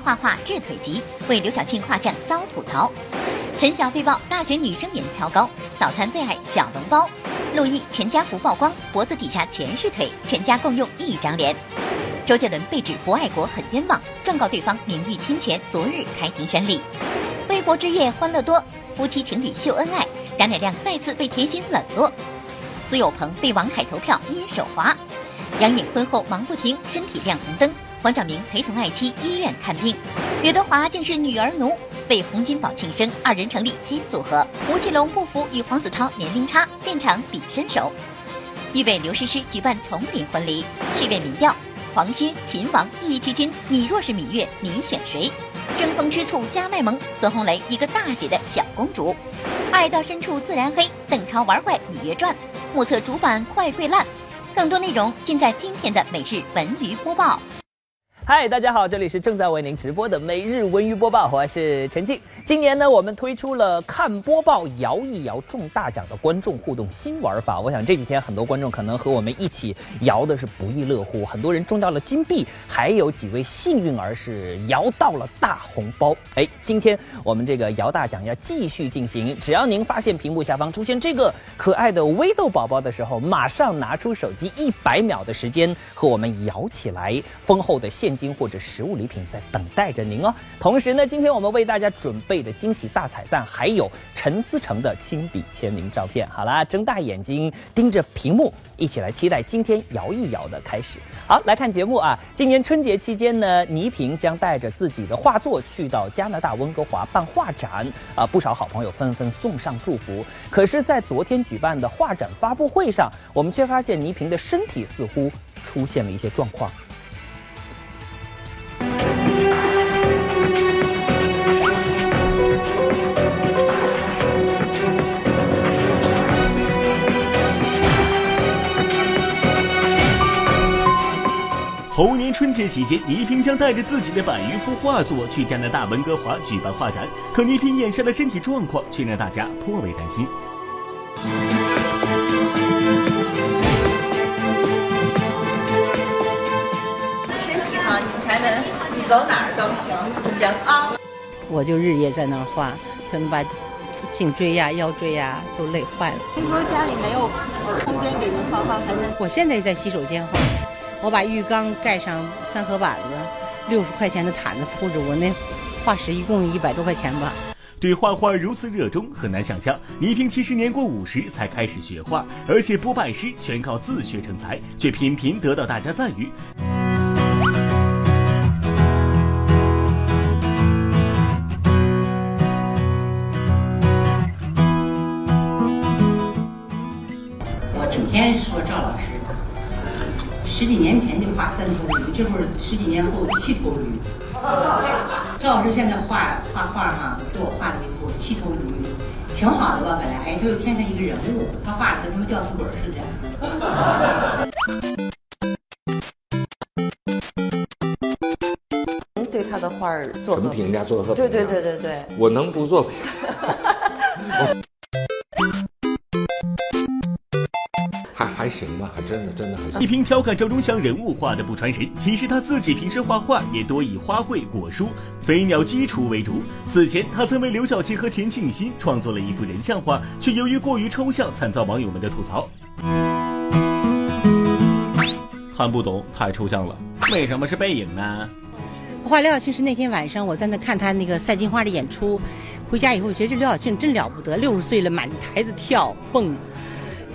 画画治腿疾，为刘晓庆画像遭吐槽。陈晓被曝大学女生脸超高，早餐最爱小笼包。陆毅全家福曝光，脖子底下全是腿，全家共用一张脸。周杰伦被指不爱国很冤枉，状告对方名誉侵权，昨日开庭审理。微博之夜欢乐多，夫妻情侣秀恩爱，贾乃亮再次被甜心冷落。苏有朋被王凯投票因手滑。杨颖婚后忙不停，身体亮红灯。黄晓明陪同爱妻医院看病。刘德华竟是女儿奴，被洪金宝庆生，二人成立新组合。吴奇隆不服与黄子韬年龄差，现场比身手。预备刘诗诗举办丛林婚礼，趣味民调：黄歇、秦王义渠君，你若是芈月，你选谁？争风吃醋加卖萌，孙红雷一个大写的小公主。爱到深处自然黑，邓超玩坏芈月传，目测主板快跪烂。更多内容尽在今天的每日文娱播报。嗨，大家好，这里是正在为您直播的每日文娱播报，我是陈静。今年呢，我们推出了看播报摇一摇中大奖的观众互动新玩法。我想这几天很多观众可能和我们一起摇的是不亦乐乎，很多人中到了金币，还有几位幸运儿是摇到了大红包。哎，今天我们这个摇大奖要继续进行，只要您发现屏幕下方出现这个可爱的微豆宝宝的时候，马上拿出手机，一百秒的时间和我们摇起来，丰厚的现。金或者实物礼品在等待着您哦。同时呢，今天我们为大家准备的惊喜大彩蛋，还有陈思诚的亲笔签名照片。好啦，睁大眼睛盯着屏幕，一起来期待今天摇一摇的开始。好，来看节目啊！今年春节期间呢，倪萍将带着自己的画作去到加拿大温哥华办画展啊，不少好朋友纷纷送上祝福。可是，在昨天举办的画展发布会上，我们却发现倪萍的身体似乎出现了一些状况。猴年春节期间，倪萍将带着自己的百余幅画作去加拿大温哥华举办画展。可倪萍眼下的身体状况却让大家颇为担心。行，行啊！我就日夜在那儿画，可能把颈椎呀、腰椎呀都累坏了。听说家里没有空间给您画画，还是？我现在在洗手间画。我把浴缸盖上三合板子，六十块钱的毯子铺着，我那画室一共一百多块钱吧。对画画如此热衷，很难想象倪萍其实年过五十才开始学画，而且不拜师，全靠自学成才，却频频得到大家赞誉。十几年前就画三头驴，这会儿十几年后七头驴。赵老师现在画画画哈，给我画了一幅七头驴，挺好的吧？本来哎，他又添上一个人物，他画的跟他们吊死鬼似的。对他的画做什么评价？做的特对对对对对，我能不做？真的真的还行。倪萍调侃赵忠祥人物画的不传神，其实他自己平时画画也多以花卉、果蔬、飞鸟、鸡雏为主。此前他曾为刘晓庆和田沁鑫创作了一幅人像画，却由于过于抽象，惨遭网友们的吐槽。看不懂，太抽象了。为什么是背影呢？我画刘晓庆是那天晚上我在那看他那个赛金花的演出，回家以后觉得这刘晓庆真了不得，六十岁了满台子跳蹦。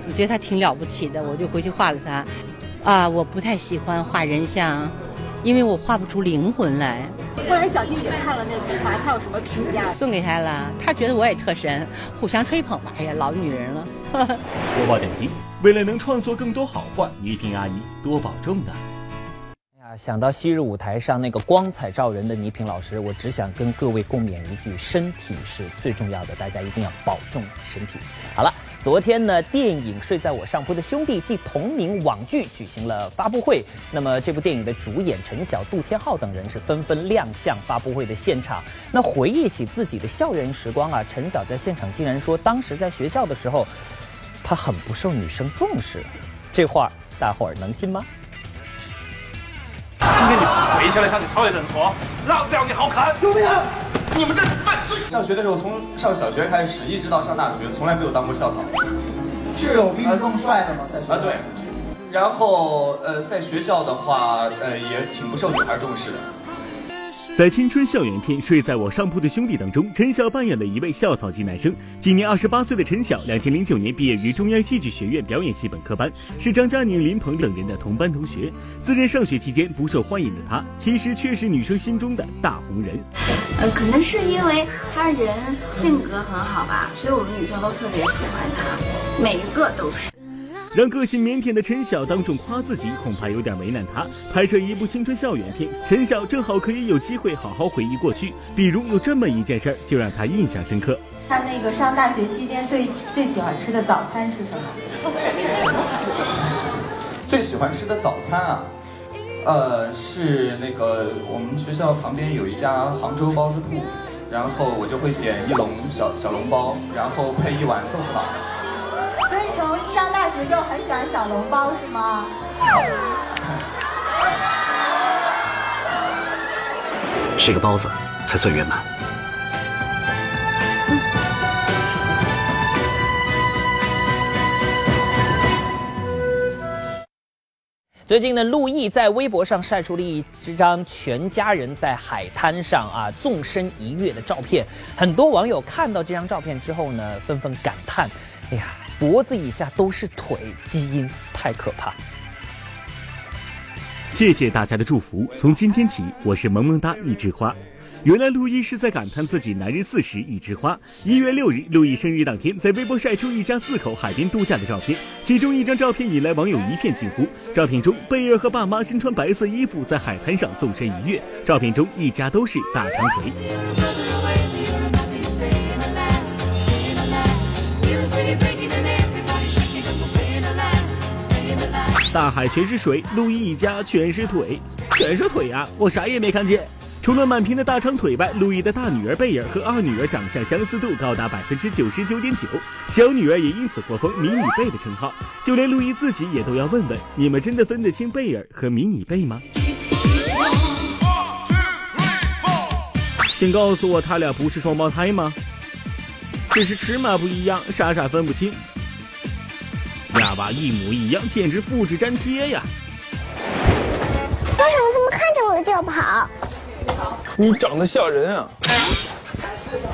我觉得他挺了不起的，我就回去画了他。啊，我不太喜欢画人像，因为我画不出灵魂来。后来小金也看了那幅画，他有什么评价？送给他了，他觉得我也特神，互相吹捧吧。哎呀，老女人了。播报点评：为了能创作更多好画，倪萍阿姨多保重呢。哎呀，想到昔日舞台上那个光彩照人的倪萍老师，我只想跟各位共勉一句：身体是最重要的，大家一定要保重身体。好了。昨天呢，电影《睡在我上铺的兄弟》暨同名网剧举行了发布会。那么，这部电影的主演陈晓、杜天浩等人是纷纷亮相发布会的现场。那回忆起自己的校园时光啊，陈晓在现场竟然说，当时在学校的时候，他很不受女生重视。这话大伙儿能信吗？今天你。跪下来向你曹爷认错，老子要你好看！救命！你们这是犯罪！上学的时候，从上小学开始，一直到上大学，从来没有当过校草。是有比你更帅的吗？在学啊，对。然后呃，在学校的话，呃，也挺不受女孩重视的。在青春校园片《睡在我上铺的兄弟》当中，陈晓扮演了一位校草级男生。今年二十八岁的陈晓，两千零九年毕业于中央戏剧学院表演系本科班，是张嘉宁、林鹏等人的同班同学。自认上学期间不受欢迎的他，其实却是女生心中的大红人。呃，可能是因为他人性格很好吧，所以我们女生都特别喜欢他，每一个都是。让个性腼腆的陈晓当众夸自己，恐怕有点为难他。拍摄一部青春校园片，陈晓正好可以有机会好好回忆过去。比如有这么一件事儿，就让他印象深刻。他那个上大学期间最最喜欢吃的早餐是什么？最喜欢吃的早餐啊，呃，是那个我们学校旁边有一家杭州包子铺，然后我就会点一笼小小笼包，然后配一碗豆腐脑。上大学就很喜欢小笼包是吗？吃个包子才算圆满。最近呢，陆毅在微博上晒出了一张全家人在海滩上啊纵身一跃的照片。很多网友看到这张照片之后呢，纷纷感叹：“哎呀，脖子以下都是腿，基因太可怕。”谢谢大家的祝福。从今天起，我是萌萌哒一枝花。原来陆毅是在感叹自己男人四十一枝花。一月六日，陆毅生日当天，在微博晒出一家四口海边度假的照片，其中一张照片引来网友一片惊呼。照片中，贝尔和爸妈身穿白色衣服在海滩上纵身一跃，照片中一家都是大长腿。大海全是水，陆毅一家全是腿，全是腿啊！我啥也没看见。除了满屏的大长腿外，陆毅的大女儿贝尔和二女儿长相相似度高达百分之九十九点九，小女儿也因此获封“迷你贝”的称号。就连陆毅自己也都要问问：你们真的分得清贝尔和迷你贝吗？请告诉我，他俩不是双胞胎吗？只是尺码不一样，傻傻分不清。俩娃一模一样，简直复制粘贴呀！为什么他们看着我就跑？你长得吓人啊！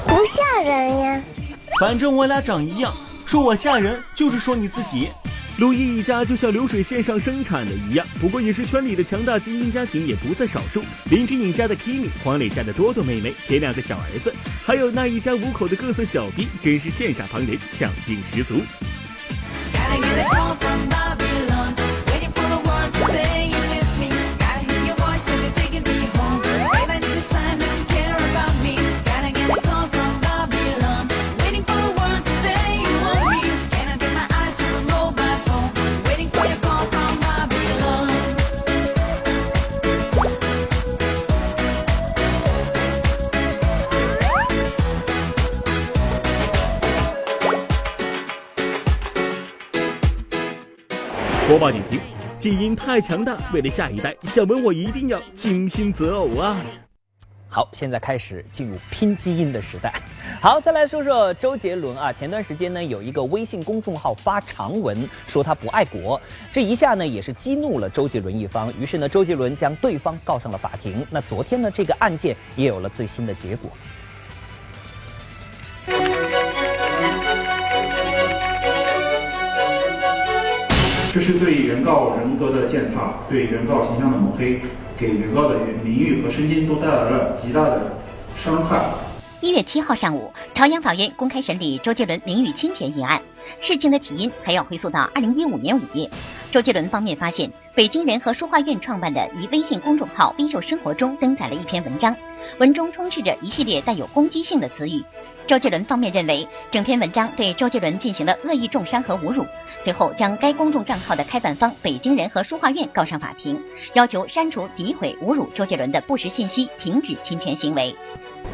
不吓人呀。反正我俩长一样，说我吓人就是说你自己。陆毅一家就像流水线上生产的一样，不过也是圈里的强大基因家庭也不在少数。林志颖家的 Kimi，黄磊家的多多妹妹，给两个小儿子，还有那一家五口的各色小逼，真是羡煞旁人，抢镜十足。播报点评：基因太强大，为了下一代，小文我一定要精心择偶啊！好，现在开始进入拼基因的时代。好，再来说说周杰伦啊。前段时间呢，有一个微信公众号发长文说他不爱国，这一下呢也是激怒了周杰伦一方。于是呢，周杰伦将对方告上了法庭。那昨天呢，这个案件也有了最新的结果。这是对原告人格的践踏，对原告形象的抹黑，给原告的名誉和身心都带来了极大的伤害。一月七号上午，朝阳法院公开审理周杰伦名誉侵权一案。事情的起因还要回溯到二零一五年五月，周杰伦方面发现北京人和书画院创办的一微信公众号“微秀生活”中登载了一篇文章，文中充斥着一系列带有攻击性的词语。周杰伦方面认为，整篇文章对周杰伦进行了恶意重伤和侮辱，随后将该公众账号的开办方北京人和书画院告上法庭，要求删除诋毁、侮辱周杰伦的不实信息，停止侵权行为。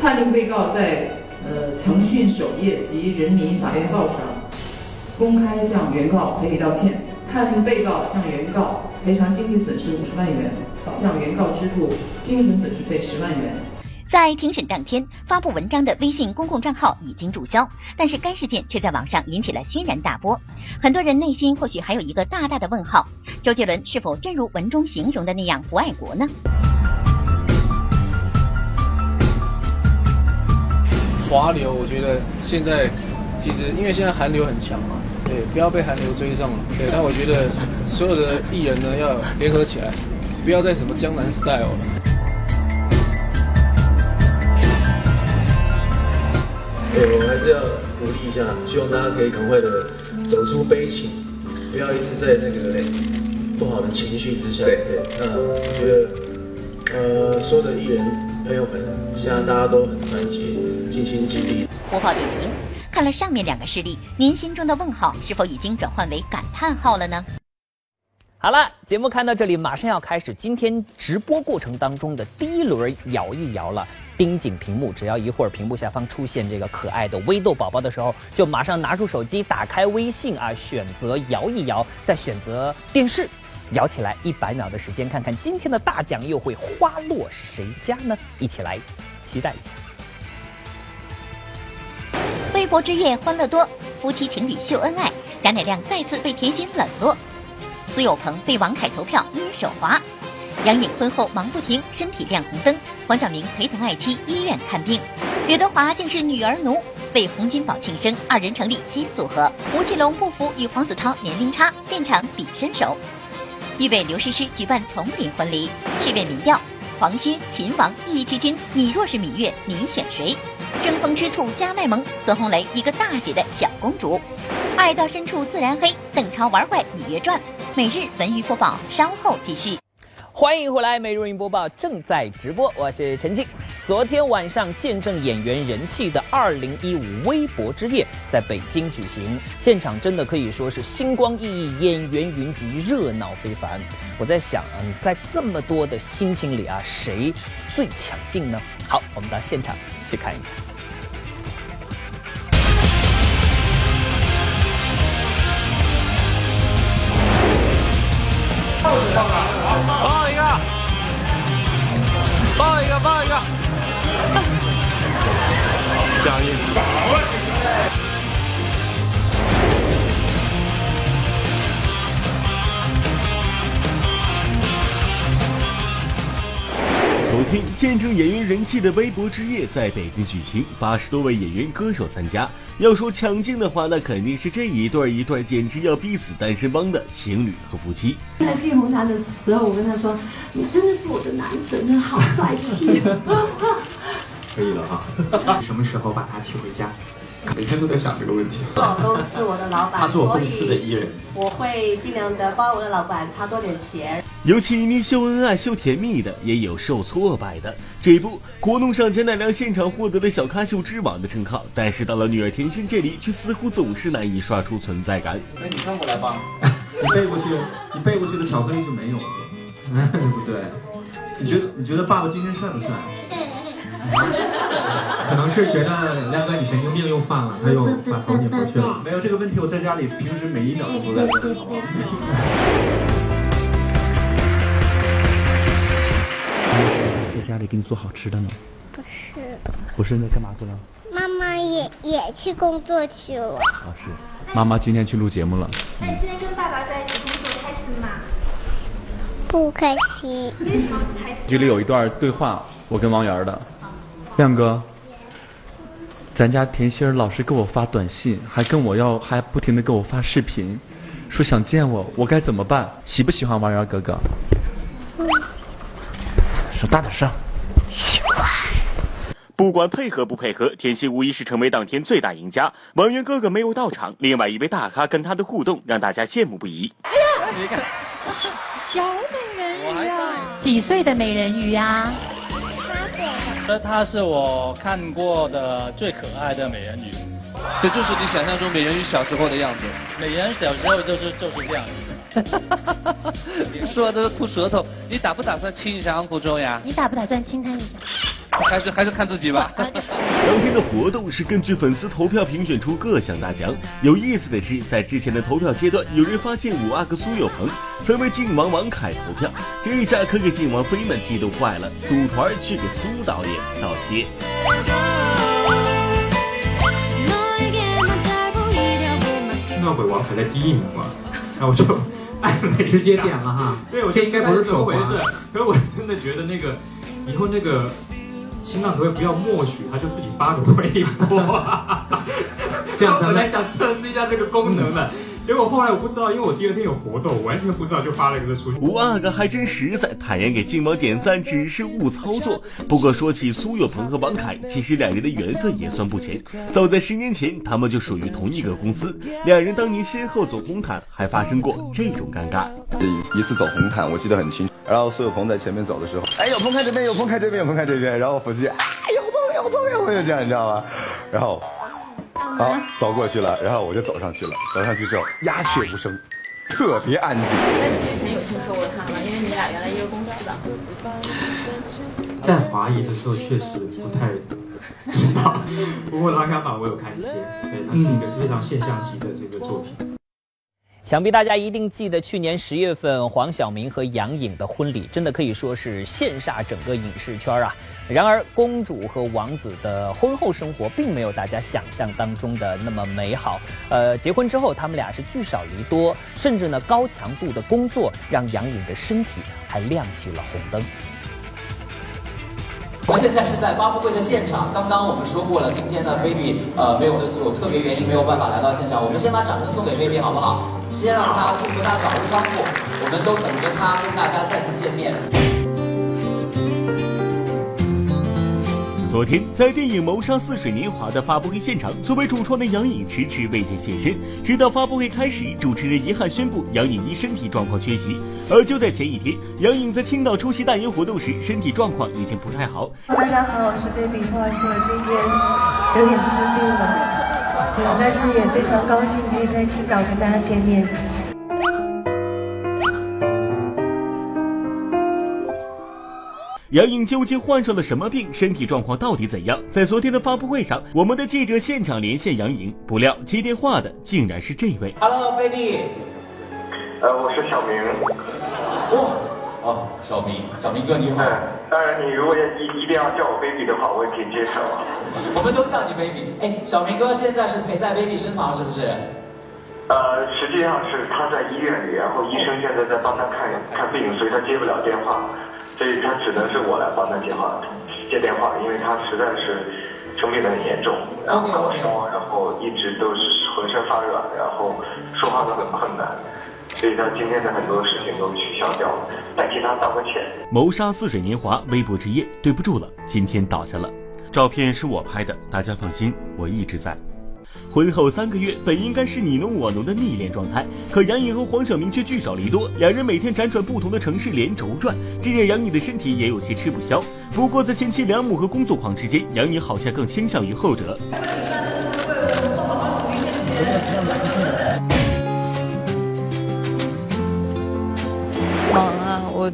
判令被告在呃腾讯首页及人民法院报上公开向原告赔礼道歉，判令被告向原告赔偿经济损失五十万元。向原告支付精神损失费十万元。在庭审当天发布文章的微信公共账号已经注销，但是该事件却在网上引起了轩然大波。很多人内心或许还有一个大大的问号：周杰伦是否真如文中形容的那样不爱国呢？华流，我觉得现在其实因为现在韩流很强嘛，对，不要被韩流追上了。对，但我觉得所有的艺人呢要联合起来，不要再什么江南 style 了。对，我还是要鼓励一下，希望大家可以赶快的走出悲情，不要一直在那个不好的情绪之下。对对，那我觉得，呃，所有的艺人朋友们，现在大家都很团结，尽心尽力。播报点评：看了上面两个事例，您心中的问号是否已经转换为感叹号了呢？好了，节目看到这里，马上要开始今天直播过程当中的第一轮摇一摇了。盯紧屏幕，只要一会儿屏幕下方出现这个可爱的微豆宝宝的时候，就马上拿出手机，打开微信啊，选择摇一摇，再选择电视，摇起来一百秒的时间，看看今天的大奖又会花落谁家呢？一起来期待一下。微博之夜欢乐多，夫妻情侣秀恩爱，贾乃亮再次被甜心冷落，苏有朋被王凯投票因手滑。杨颖婚后忙不停，身体亮红灯。黄晓明陪同爱妻医院看病。刘德华竟是女儿奴，为洪金宝庆生，二人成立新组合。吴奇隆不服与黄子韬年龄差，现场比身手。预备刘诗诗举办丛林婚礼。趣味民调：黄歇、秦王、易区君，你若是芈月，你选谁？争风吃醋加卖萌，孙红雷一个大写的小公主。爱到深处自然黑，邓超玩坏芈月传。每日文娱播报，稍后继续。欢迎回来，美如云播报正在直播，我是陈静。昨天晚上见证演员人气的二零一五微博之夜在北京举行，现场真的可以说是星光熠熠，演员云集，热闹非凡。我在想啊，在这么多的星星里啊，谁最抢镜呢？好，我们到现场去看一下。抱一个，抱一个，抱一个，加油！昨天，见证演员人气的微博之夜在北京举行，八十多位演员歌手参加。要说抢镜的话，那肯定是这一对一对简直要逼死单身帮的情侣和夫妻。在进红毯的时候，我跟他说：“你真的是我的男神，好帅气。”可以了哈，什么时候把他娶回家？每天都在想这个问题。老公是我的老板，他是我公司的艺人，我会尽量的帮我的老板擦多点鞋。有情你秀恩爱秀甜蜜的，也有受挫败的。这部国弄上贾乃亮现场获得了小咖秀之王的称号，但是到了女儿甜心这里，却似乎总是难以刷出存在感。哎，你看过来吧，你背过去，你背过去的巧克力就没有了，对不对？你觉得你觉得爸爸今天帅不帅？可能是觉得亮哥你神经病又犯了，他又把头拧过去了。没有这个问题，我在家里平时每一秒都在问，家里给你做好吃的呢？不是。不是，那干嘛去了？妈妈也也去工作去了。啊，是。妈妈今天去录节目了。那你现在跟爸爸在一起工作开心吗？不开心。为什么不开心？这里有一段对话，我跟王源的。亮哥，咱家甜心儿老是给我发短信，还跟我要，还不停的给我发视频，说想见我，我该怎么办？喜不喜欢王源哥哥？说大点声。不管配合不配合，甜心无疑是成为当天最大赢家。王源哥哥没有到场，另外一位大咖跟他的互动让大家羡慕不已。哎呀，你看，小美人鱼啊，几岁的美人鱼呀？这她是我看过的最可爱的美人鱼，这就是你想象中美人鱼小时候的样子。美人鱼小时候就是就是这样子。说的吐舌头，你打不打算亲一下 Uncle Joe 呀？你打不打算亲他一下？还是还是看自己吧。当天的活动是根据粉丝投票评选出各项大奖。有意思的是，在之前的投票阶段，有人发现五阿哥苏有朋曾为靖王王凯投票，这一下可给靖王妃们激动坏了，组团去给苏导演道谢。那回王凯在第一名嘛，然后我就直接点了哈。对，我这应该不是这么回事？可是我真的觉得那个以后那个。新浪可不可以不要默许，他就自己发个微博，这样我在想测试一下这个功能了。结果后来我不知道，因为我第二天有活动，完全不知道就发了一个出去。吴阿哥还真实在，坦言给金毛点赞只是误操作。不过说起苏有朋和王凯，其实两人的缘分也算不浅。早在十年前，他们就属于同一个公司，两人当年先后走红毯，还发生过这种尴尬。一次走红毯，我记得很清楚。然后苏有朋在前面走的时候，哎，有朋看这边，有朋看这边，有朋看这边。然后粉丝啊，有朋有朋有朋，就这样，你知道吗？然后。好，走过去了，然后我就走上去了。走上去之后，鸦雀无声，特别安静。那你之前有听说过他吗？因为你俩原来一个公司的。在华谊的时候确实不太知道，不过《琅琊榜》我有看一些，对，它是一个是非常现象级的这个作品。想必大家一定记得，去年十月份黄晓明和杨颖的婚礼，真的可以说是羡煞整个影视圈啊。然而，公主和王子的婚后生活并没有大家想象当中的那么美好。呃，结婚之后，他们俩是聚少离多，甚至呢，高强度的工作让杨颖的身体还亮起了红灯。我们现在是在发布会的现场。刚刚我们说过了，今天呢，baby 呃没有有特别原因没有办法来到现场。我们先把掌声送给 baby 好不好？先让他祝福他早日康复。我们都等着他跟大家再次见面。昨天，在电影《谋杀似水年华》的发布会现场，作为主创的杨颖迟迟未见现身。直到发布会开始，主持人遗憾宣布杨颖因身体状况缺席。而就在前一天，杨颖在青岛出席代言活动时，身体状况已经不太好。大家好，我是 baby，不好意思，我今天有点生病了，对，但是也非常高兴可以在青岛跟大家见面。杨颖究竟患上了什么病？身体状况到底怎样？在昨天的发布会上，我们的记者现场连线杨颖，不料接电话的竟然是这位。Hello，baby。呃，我是小明。哇，哦，小明，小明哥你好。当然，你如果一一定要叫我 baby 的话，我也可以接受。我们都叫你 baby。哎，小明哥现在是陪在 baby 身旁，是不是？呃，实际上是他在医院里，然后医生现在在帮他看看病，所以他接不了电话。所以他只能是我来帮他接话接电话，因为他实在是生病的很严重，然后高烧，然后一直都是浑身发软，然后说话都很困难，所以他今天的很多事情都取消掉了，代替他道个歉。谋杀似水年华，微博之夜，对不住了，今天倒下了。照片是我拍的，大家放心，我一直在。婚后三个月，本应该是你侬我侬的蜜恋状态，可杨颖和黄晓明却聚少离多，两人每天辗转不同的城市连轴转，这让杨颖的身体也有些吃不消。不过在贤妻良母和工作狂之间，杨颖好像更倾向于后者。忙啊，我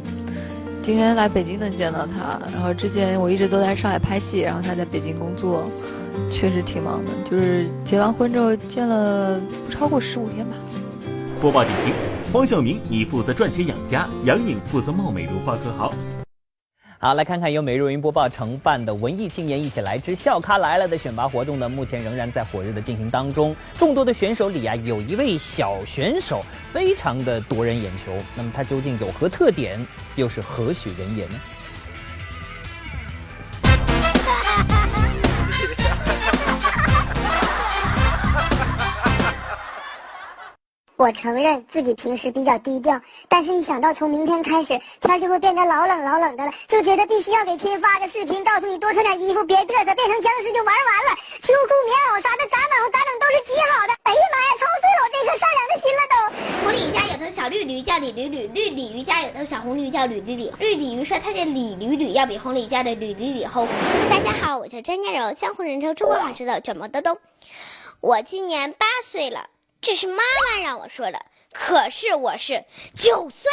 今天来北京能见到他，然后之前我一直都在上海拍戏，然后他在北京工作。确实挺忙的，就是结完婚之后见了不超过十五天吧。播报点评：黄晓明，你负责赚钱养家；杨颖负责貌美如花，可好？好，来看看由每日云播报承办的文艺青年一起来之笑咖来了的选拔活动呢，目前仍然在火热的进行当中。众多的选手里啊，有一位小选手非常的夺人眼球。那么他究竟有何特点，又是何许人也呢？我承认自己平时比较低调，但是一想到从明天开始天就会变得老冷老冷的了，就觉得必须要给亲发个视频，告诉你多穿点衣服，别嘚瑟，变成僵尸就玩完了。秋裤、棉袄啥的，咋暖和咋整都是极好的。哎呀妈呀，操碎了我这颗善良的心了都。红鲤鱼家有头小绿驴叫李驴驴，绿鲤鱼家有头小红驴叫吕吕吕。绿鲤鱼说它的李驴驴要比红鲤鱼家的吕吕吕厚。大家好，我叫张家柔，江湖人称中国好吃的卷毛豆豆。我今年八岁了。这是妈妈让我说的。可是我是九岁。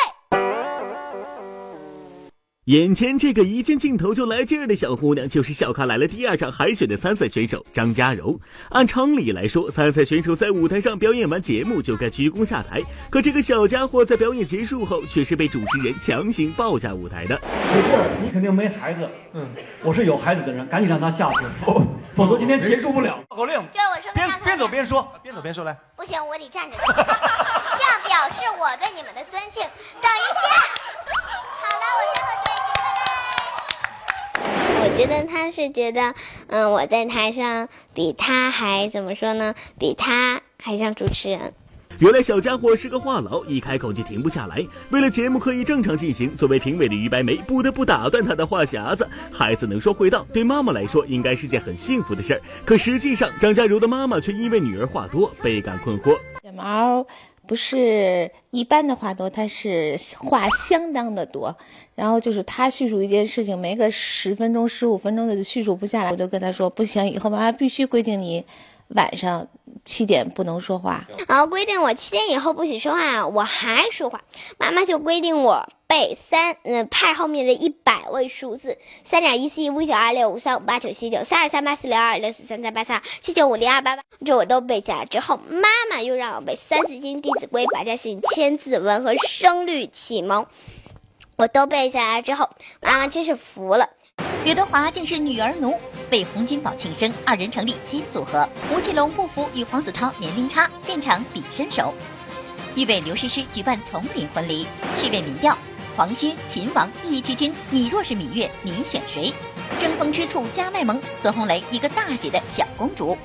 眼前这个一见镜头就来劲儿的小姑娘，就是小咖来了第二场海选的参赛选手张嘉柔。按常理来说，参赛选手在舞台上表演完节目就该鞠躬下台，可这个小家伙在表演结束后，却是被主持人强行抱下舞台的。没事，你肯定没孩子。嗯，我是有孩子的人，赶紧让他下去，否否则今天结束不了。口令，就我说边边走边说，边走边说来。不行，我得站着，这样表示我对你们的尊敬。等一下，好了，我最后说一句。我觉得他是觉得，嗯，我在台上比他还怎么说呢？比他还像主持人。原来小家伙是个话痨，一开口就停不下来。为了节目可以正常进行，作为评委的于白梅不得不打断他的话匣子。孩子能说会道，对妈妈来说应该是件很幸福的事儿。可实际上，张嘉柔的妈妈却因为女儿话多，倍感困惑。卷毛。不是一般的话多，他是话相当的多。然后就是他叙述一件事情，没个十分钟、十五分钟的叙述不下来，我就跟他说不行，以后妈妈必须规定你晚上。七点不能说话，然后规定我七点以后不许说话，我还说话，妈妈就规定我背三嗯派后面的一百位数字，三点一四一五九二六五三五八九七九三二三八四六二六四三三八三二七九五零二八八，这我都背下来之后，妈妈又让我背《三字经》《弟子规》《百家姓》《千字文》和《声律启蒙》，我都背下来之后，妈妈真是服了。刘德华竟是女儿奴，为洪金宝庆生，二人成立新组合。吴奇隆不服与黄子韬年龄差，现场比身手。欲为刘诗诗举办丛林婚礼，趣味民调：黄歇、秦王一骑军，你若是芈月，你选谁？争风吃醋加卖萌，孙红雷一个大写的小公主。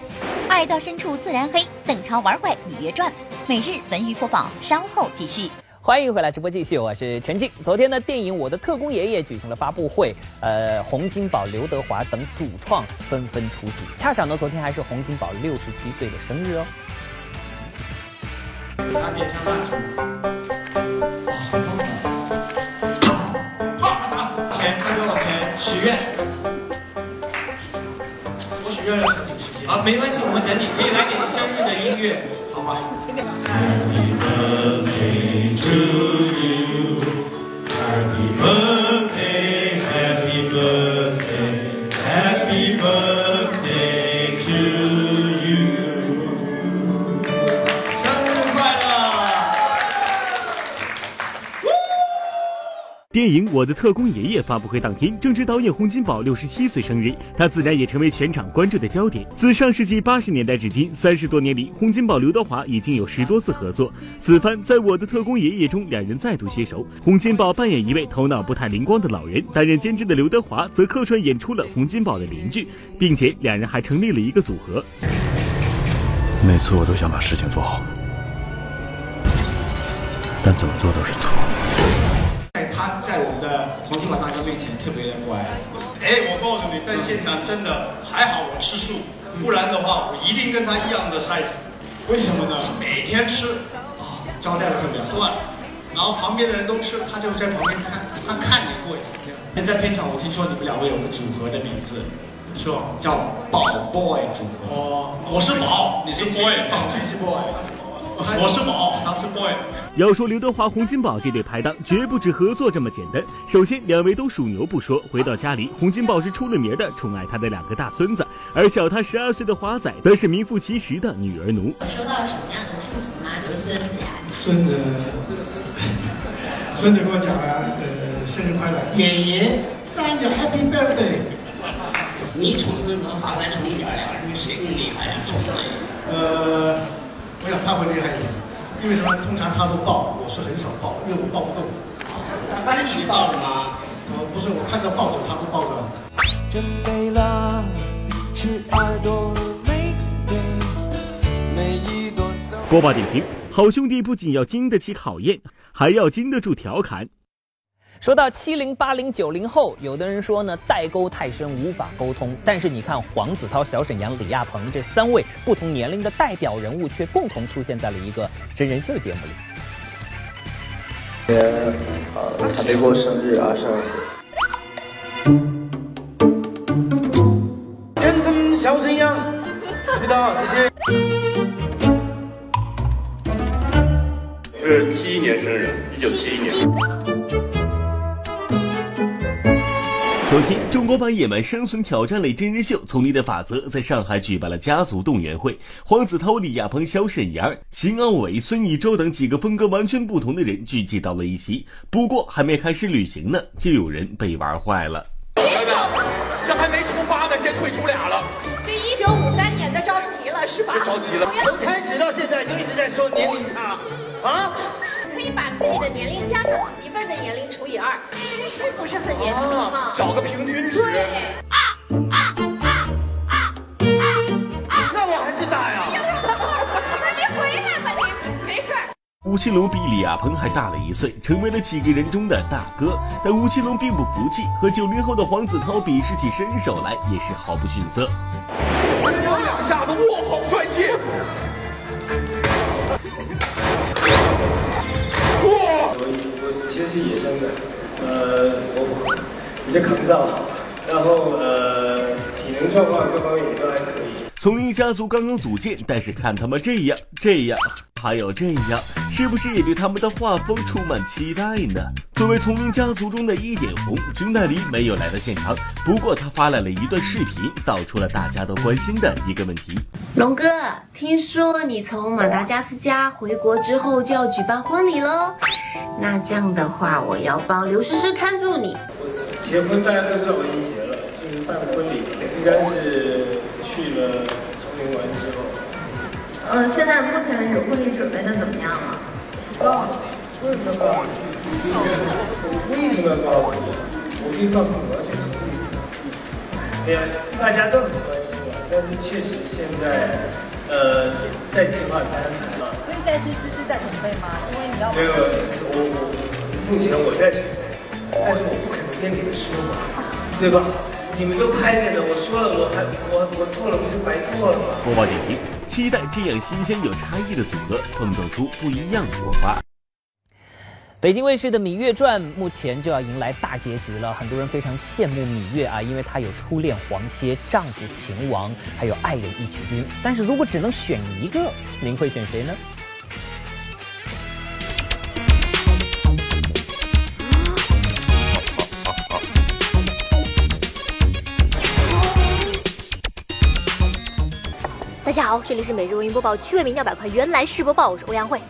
爱到深处自然黑，邓超玩坏芈月传。每日文娱播报，稍后继续。欢迎回来直播继续，我是陈静。昨天呢，电影《我的特工爷爷》举行了发布会，呃，洪金宝、刘德华等主创纷纷出席。恰巧呢，昨天还是洪金宝六十七岁的生日哦。好，钱给我钱，许愿。我许愿了很久时间。啊，没关系，我们等你，可以来点生日的音乐，好吗？to you. Happy birthday. 电影《我的特工爷爷》发布会当天，正值导演洪金宝六十七岁生日，他自然也成为全场关注的焦点。自上世纪八十年代至今，三十多年里，洪金宝、刘德华已经有十多次合作。此番在我的特工爷爷中，两人再度携手。洪金宝扮演一位头脑不太灵光的老人，担任监制的刘德华则客串演出了洪金宝的邻居，并且两人还成立了一个组合。每次我都想把事情做好，但怎么做都是错。在我们的洪金宝大哥面前特别的乖。哎，我告诉你，在现场真的还好，我吃素，不然的话，我一定跟他一样的 size。为什么呢？每天吃，啊，招待的特别好。对，然后旁边的人都吃，他就在旁边看，他看你过瘾。现在片场，我听说你们两位有个组合的名字，是吧？叫宝 boy 组合。哦，我是宝，你是 boy，宝你是 boy。我是宝，他是 boy。要说刘德华、洪金宝这对拍档，绝不止合作这么简单。首先，两位都属牛不说，回到家里，洪金宝是出了名的宠爱他的两个大孙子，而小他十二岁的华仔，则是名副其实的女儿奴。收到什么样的祝福吗？就是孙子呀。孙子，孙子给我讲了，呃，生日快乐，爷爷生日 Happy Birthday。你宠孙子和华仔宠女儿俩，谁更厉害呀？宠谁？呃。我想他会厉害一点，因为什么？通常他都抱，我是很少抱，因为我抱不动。但是你是抱着吗？呃，不是，我看到抱着，他都抱着。准备了，是耳朵美每一朵播报点评：好兄弟不仅要经得起考验，还要经得住调侃。说到七零八零九零后，有的人说呢代沟太深无法沟通，但是你看黄子韬、小沈阳、李亚鹏这三位不同年龄的代表人物，却共同出现在了一个真人秀节目里。今天呃还没过生日，啊十二岁。人生小沈阳，吃不到，谢谢。是七一年生人，一九七一年。昨天，中国版野蛮生存挑战类真人秀《丛林的法则》在上海举办了家族动员会，黄子韬、李亚鹏、肖沈阳、邢傲伟、孙艺洲等几个风格完全不同的人聚集到了一起。不过，还没开始旅行呢，就有人被玩坏了。这还没出发呢，先退出俩了。这一九五三年的着急了是吧？是着急了。从开始到现在就一直在说年龄差，啊？可以把自己的年龄加上媳妇儿的年龄除以二，诗诗不是很年轻吗？找个平均值。对。那我还是大呀。那你回来吧，你没事儿。吴奇隆比李亚鹏还大了一岁，成为了几个人中的大哥。但吴奇隆并不服气，和九零后的黄子韬比试起身手来也是毫不逊色。有两下子，哇，是野生的，呃，我比较抗造，然后呃，体能状况各方面也都还可以。丛林家族刚刚组建，但是看他们这样、这样，还有这样，是不是也对他们的画风充满期待呢？作为丛林家族中的一点红，君代黎没有来到现场，不过他发来了一段视频，道出了大家都关心的一个问题。龙哥，听说你从马达加斯加回国之后就要举办婚礼喽？那这样的话，我要帮刘诗诗看住你。结婚大家都知道我已经结了，就是办婚礼，应该是嗯，现在目前为止婚礼准备的怎么样了？高，为什么高？我为什么要告诉你？我可以告诉你，我要去丛林。对呀，大家都很关心我，但是确实现在，呃，在计划在安排了。所以现在是诗诗在准备吗？因为你要。没有，我我目前我在准备，但是我不可能跟你们说嘛，对吧？你们都拍着呢，我说了，我还我我做了，不就白做了吗？播报点评：期待这样新鲜有差异的组合碰撞出不一样的火花。北京卫视的《芈月传》目前就要迎来大结局了，很多人非常羡慕芈月啊，因为她有初恋黄歇、丈夫秦王，还有爱人义渠君。但是如果只能选一个，您会选谁呢？大家好，这里是每日文娱播报趣味民调板块原来是播报，我是欧阳慧。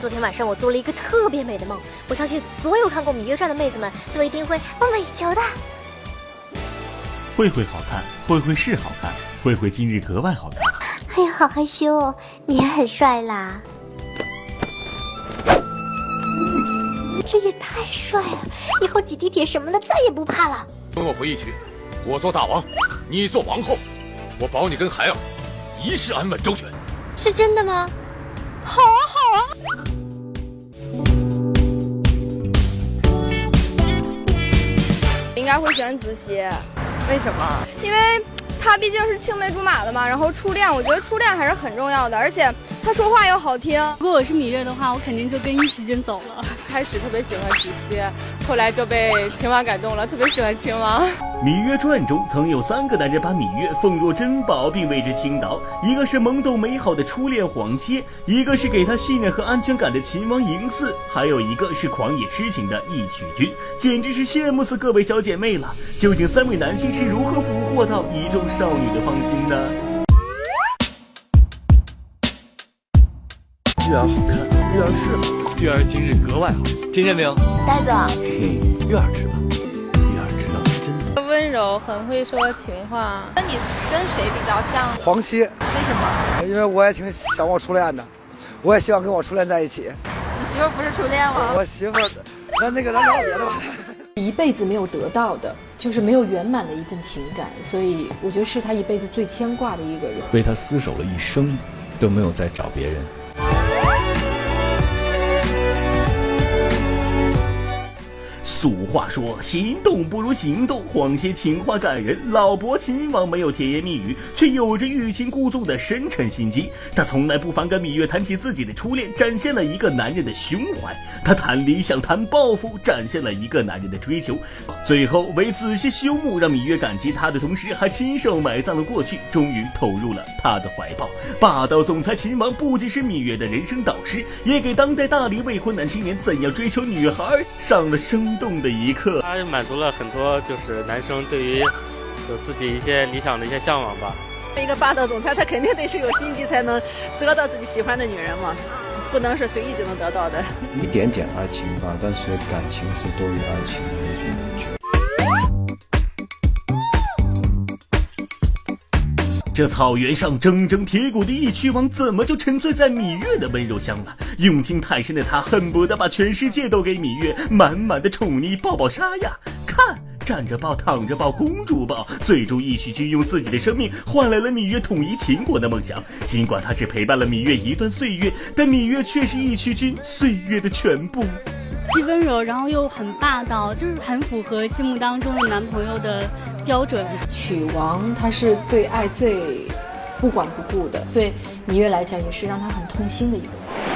昨天晚上我做了一个特别美的梦，我相信所有看过《芈月传》的妹子们都一定会梦寐以求的。慧慧好看，慧慧是好看，慧慧今日格外好看。哎呀，好害羞哦，你也很帅啦。这也太帅了，以后挤地铁什么的再也不怕了。跟我回忆去，我做大王，你做王后，我保你跟孩儿一世安稳周全。是真的吗？好啊，好啊。应该会选子熙，为什么？因为他毕竟是青梅竹马的嘛。然后初恋，我觉得初恋还是很重要的，而且他说话又好听。如果我是芈月的话，我肯定就跟义渠君走了。开始特别喜欢子熙，后来就被秦王感动了，特别喜欢秦王。《芈月传》中曾有三个男人把芈月奉若珍宝，并为之倾倒，一个是懵懂美好的初恋黄歇，一个是给他信任和安全感的秦王嬴驷，还有一个是狂野痴情的义渠君，简直是羡慕死各位小姐妹了。究竟三位男性是如何俘获到一众少女的芳心呢？月儿好看，月儿是吗？月儿今日格外好，听见没有？呆子，嘿，月儿知道，月儿知道是真的。温柔，很会说情话。那你跟谁比较像？黄歇。为什么？因为我也挺想我初恋的，我也希望跟我初恋在一起。你媳妇不是初恋吗？我媳妇，那那个咱聊别的吧。一辈子没有得到的，就是没有圆满的一份情感，所以我觉得是他一辈子最牵挂的一个人。为他厮守了一生，都没有再找别人。俗话说，心动不如行动，谎些情话感人。老伯秦王没有甜言蜜语，却有着欲擒故纵的深沉心机。他从来不反感芈月谈起自己的初恋，展现了一个男人的胸怀。他谈理想，谈抱负，展现了一个男人的追求。最后为子息修墓，让芈月感激他的同时，还亲手埋葬了过去，终于投入了他的怀抱。霸道总裁秦王不仅是芈月的人生导师，也给当代大龄未婚男青年怎样追求女孩上了生动的一刻。他满足了很多就是男生对于就自己一些理想的一些向往吧。一个霸道总裁，他肯定得是有心机才能得到自己喜欢的女人嘛，不能是随意就能得到的。一点点爱情吧，但是感情是多于爱情的那种感觉。这草原上铮铮铁骨的义渠王，怎么就沉醉在芈月的温柔乡了？用情太深的他，恨不得把全世界都给芈月，满满的宠溺，抱抱杀呀！看，站着抱，躺着抱，公主抱。最终，义渠君用自己的生命换来了芈月统一秦国的梦想。尽管他只陪伴了芈月一段岁月，但芈月却是义渠君岁月的全部。既温柔，然后又很霸道，就是很符合心目当中的男朋友的标准。曲王他是对爱最不管不顾的，对芈月来讲也是让他很痛心的一个。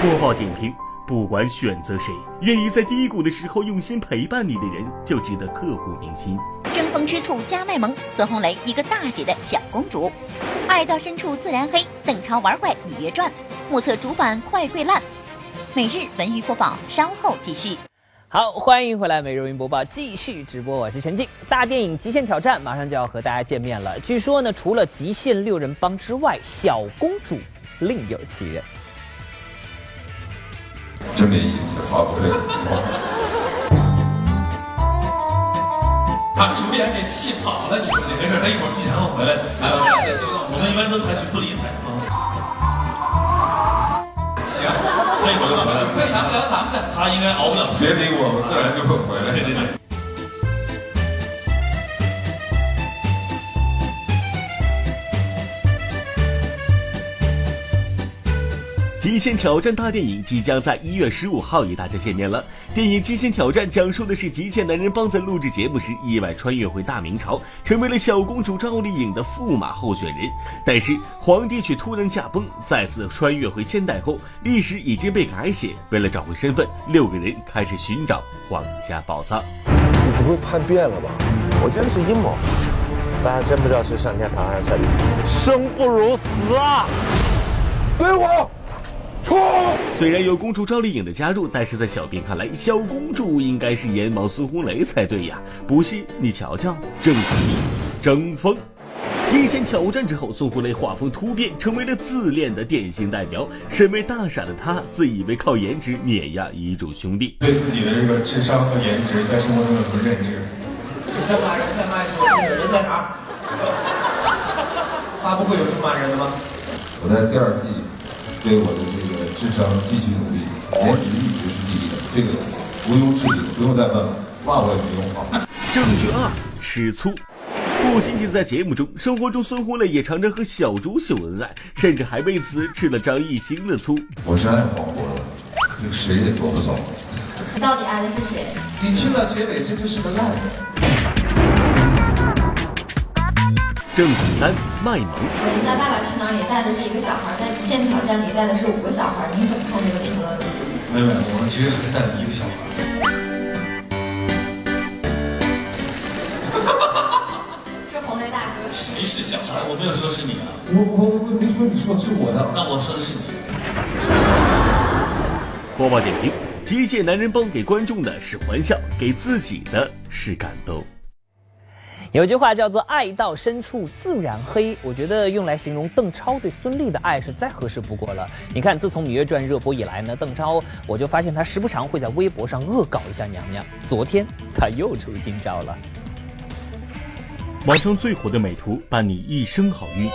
播报点评：不管选择谁，愿意在低谷的时候用心陪伴你的人，就值得刻骨铭心。争风吃醋加卖萌，孙红雷一个大写的小公主，爱到深处自然黑。邓超玩坏芈月传，目测主板快跪烂。每日文娱播报，稍后继续。好，欢迎回来，每日文娱播报继续直播，我是陈静。大电影《极限挑战》马上就要和大家见面了。据说呢，除了极限六人帮之外，小公主另有其人。真没意思，发不会。把主演给气跑了，你说这没事，他一会儿剧前会回来的。来来来，再休息。我们一般都采取不理睬的方式。行，他一会儿就回来了。那咱们聊咱们的，他应该熬不了。别理我，我自然就会回来。对对对。《极限挑战》大电影即将在一月十五号与大家见面了。电影《极限挑战》讲述的是极限男人帮在录制节目时意外穿越回大明朝，成为了小公主赵丽颖的驸马候选人。但是皇帝却突然驾崩，再次穿越回现代后，历史已经被改写。为了找回身份，六个人开始寻找皇家宝藏。你不会叛变了吧？我觉得是阴谋。大家真不知道是上天堂还是下地狱。生不如死啊！给我！虽然有公主赵丽颖的加入，但是在小编看来，小公主应该是眼毛孙红雷才对呀！不信你瞧瞧，正题争锋。极限挑战之后，孙红雷画风突变，成为了自恋的典型代表。身为大傻的他，自以为靠颜值碾压遗嘱兄弟，对自己的这个智商和颜值在生活中有什么认知？你再骂人，再骂一次，我人在哪儿？发布会有这么骂人的吗？我在第二季对我的这个智商继续努力，颜值一直是第一的，这个毋庸置疑，不用再问了，骂我也不用啊。证据二：吃醋。不仅仅在节目中，生活中孙红雷也常常和小猪秀恩爱，甚至还为此吃了张艺兴的醋。我是爱黄渤的，这个谁也夺不走。你到底爱的是谁？你听到结尾，这就是个烂人。证据三：卖萌。我们在《爸爸去哪儿》里带的是一个小孩，在《极限挑战》里带的是五个小孩，你怎么看这个评论？没有，我们其实带了一个小孩。是 红雷大哥。谁是小孩？我没有说是你啊。我我我没说你说是我的。那我说的是你。播报点评：极限男人帮给观众的是欢笑，给自己的是感动。有句话叫做“爱到深处自然黑”，我觉得用来形容邓超对孙俪的爱是再合适不过了。你看，自从《芈月传》热播以来呢，邓超我就发现他时不常会在微博上恶搞一下娘娘。昨天他又出新招了。网上最火的美图，伴你一生好运。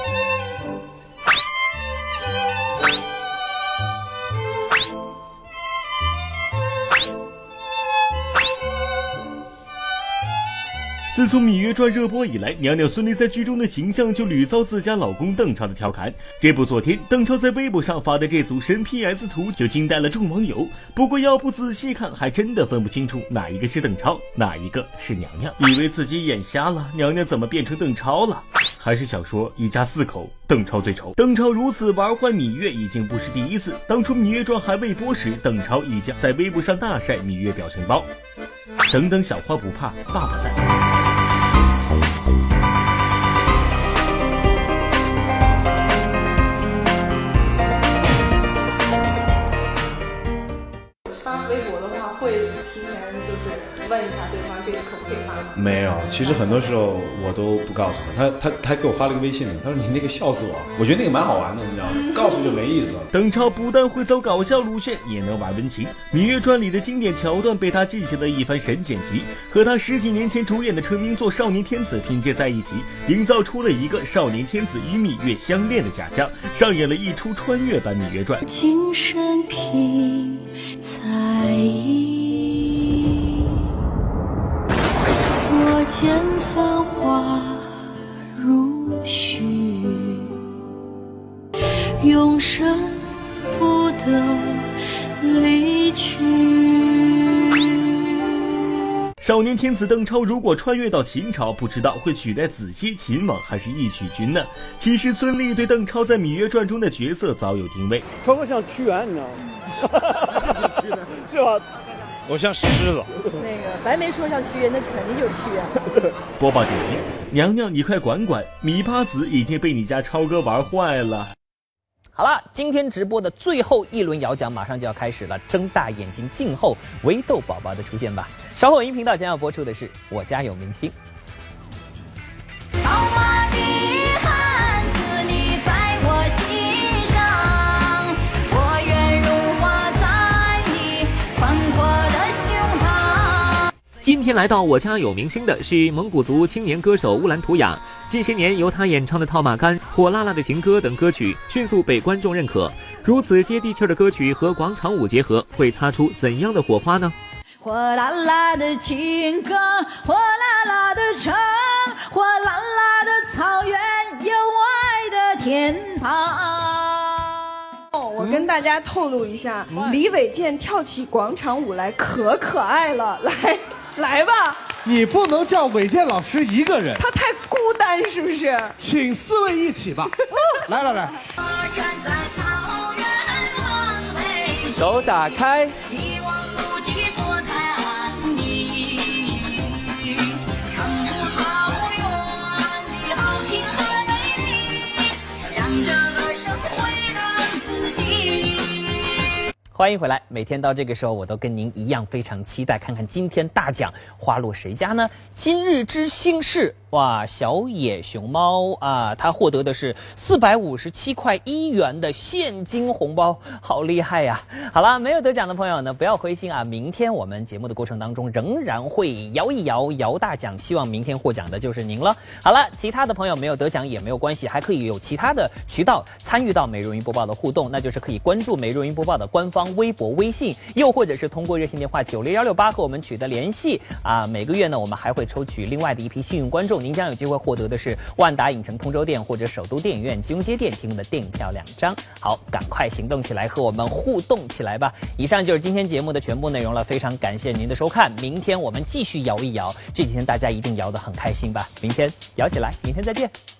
自从《芈月传》热播以来，娘娘孙俪在剧中的形象就屡遭自家老公邓超的调侃。这不，昨天邓超在微博上发的这组神 PS 图就惊呆了众网友。不过要不仔细看，还真的分不清楚哪一个是邓超，哪一个是娘娘。以为自己眼瞎了，娘娘怎么变成邓超了？还是想说一家四口，邓超最丑。邓超如此玩坏芈月已经不是第一次。当初《芈月传》还未播时，邓超一家在微博上大晒芈月表情包。等等，小花不怕，爸爸在。没有，其实很多时候我都不告诉他，他他他给我发了个微信，他说你那个笑死我，我觉得那个蛮好玩的，你知道吗？告诉就没意思了。邓超不但会走搞笑路线，也能玩温情，《芈月传》里的经典桥段被他进行了一番神剪辑，和他十几年前主演的成名作《少年天子》拼接在一起，营造出了一个少年天子与芈月相恋的假象，上演了一出穿越版《芈月传》。今生凭见繁华如许，永生不得离去。少年天子邓超如果穿越到秦朝，不知道会取代子期秦王还是义渠君呢？其实孙俪对邓超在《芈月传》中的角色早有定位，超哥像屈原，你知道吗？是吧？我像石狮子。那个白没说上屈原，那肯定就是屈原。播报点评：娘娘，你快管管，米八子已经被你家超哥玩坏了。好了，今天直播的最后一轮摇奖马上就要开始了，睁大眼睛静候围豆宝宝的出现吧。稍后音频道将要播出的是《我家有明星》。今天来到我家有明星的是蒙古族青年歌手乌兰图雅。近些年，由他演唱的《套马杆》《火辣辣的情歌》等歌曲迅速被观众认可。如此接地气的歌曲和广场舞结合，会擦出怎样的火花呢？火辣辣的情歌，火辣辣的城，火辣辣的草原，有爱的天堂。我跟大家透露一下，李伟健跳起广场舞来可可爱了，来。来吧，你不能叫伟健老师一个人，他太孤单，是不是？请四位一起吧，来来来，手打开。欢迎回来！每天到这个时候，我都跟您一样非常期待，看看今天大奖花落谁家呢？今日之星是。哇，小野熊猫啊，它获得的是四百五十七块一元的现金红包，好厉害呀！好了，没有得奖的朋友呢，不要灰心啊，明天我们节目的过程当中仍然会摇一摇摇大奖，希望明天获奖的就是您了。好了，其他的朋友没有得奖也没有关系，还可以有其他的渠道参与到美容云播报的互动，那就是可以关注美容云播报的官方微博、微信，又或者是通过热线电话九六幺六八和我们取得联系啊。每个月呢，我们还会抽取另外的一批幸运观众。您将有机会获得的是万达影城通州店或者首都电影院金融街店提供的电影票两张。好，赶快行动起来，和我们互动起来吧！以上就是今天节目的全部内容了，非常感谢您的收看。明天我们继续摇一摇，这几天大家一定摇得很开心吧？明天摇起来，明天再见。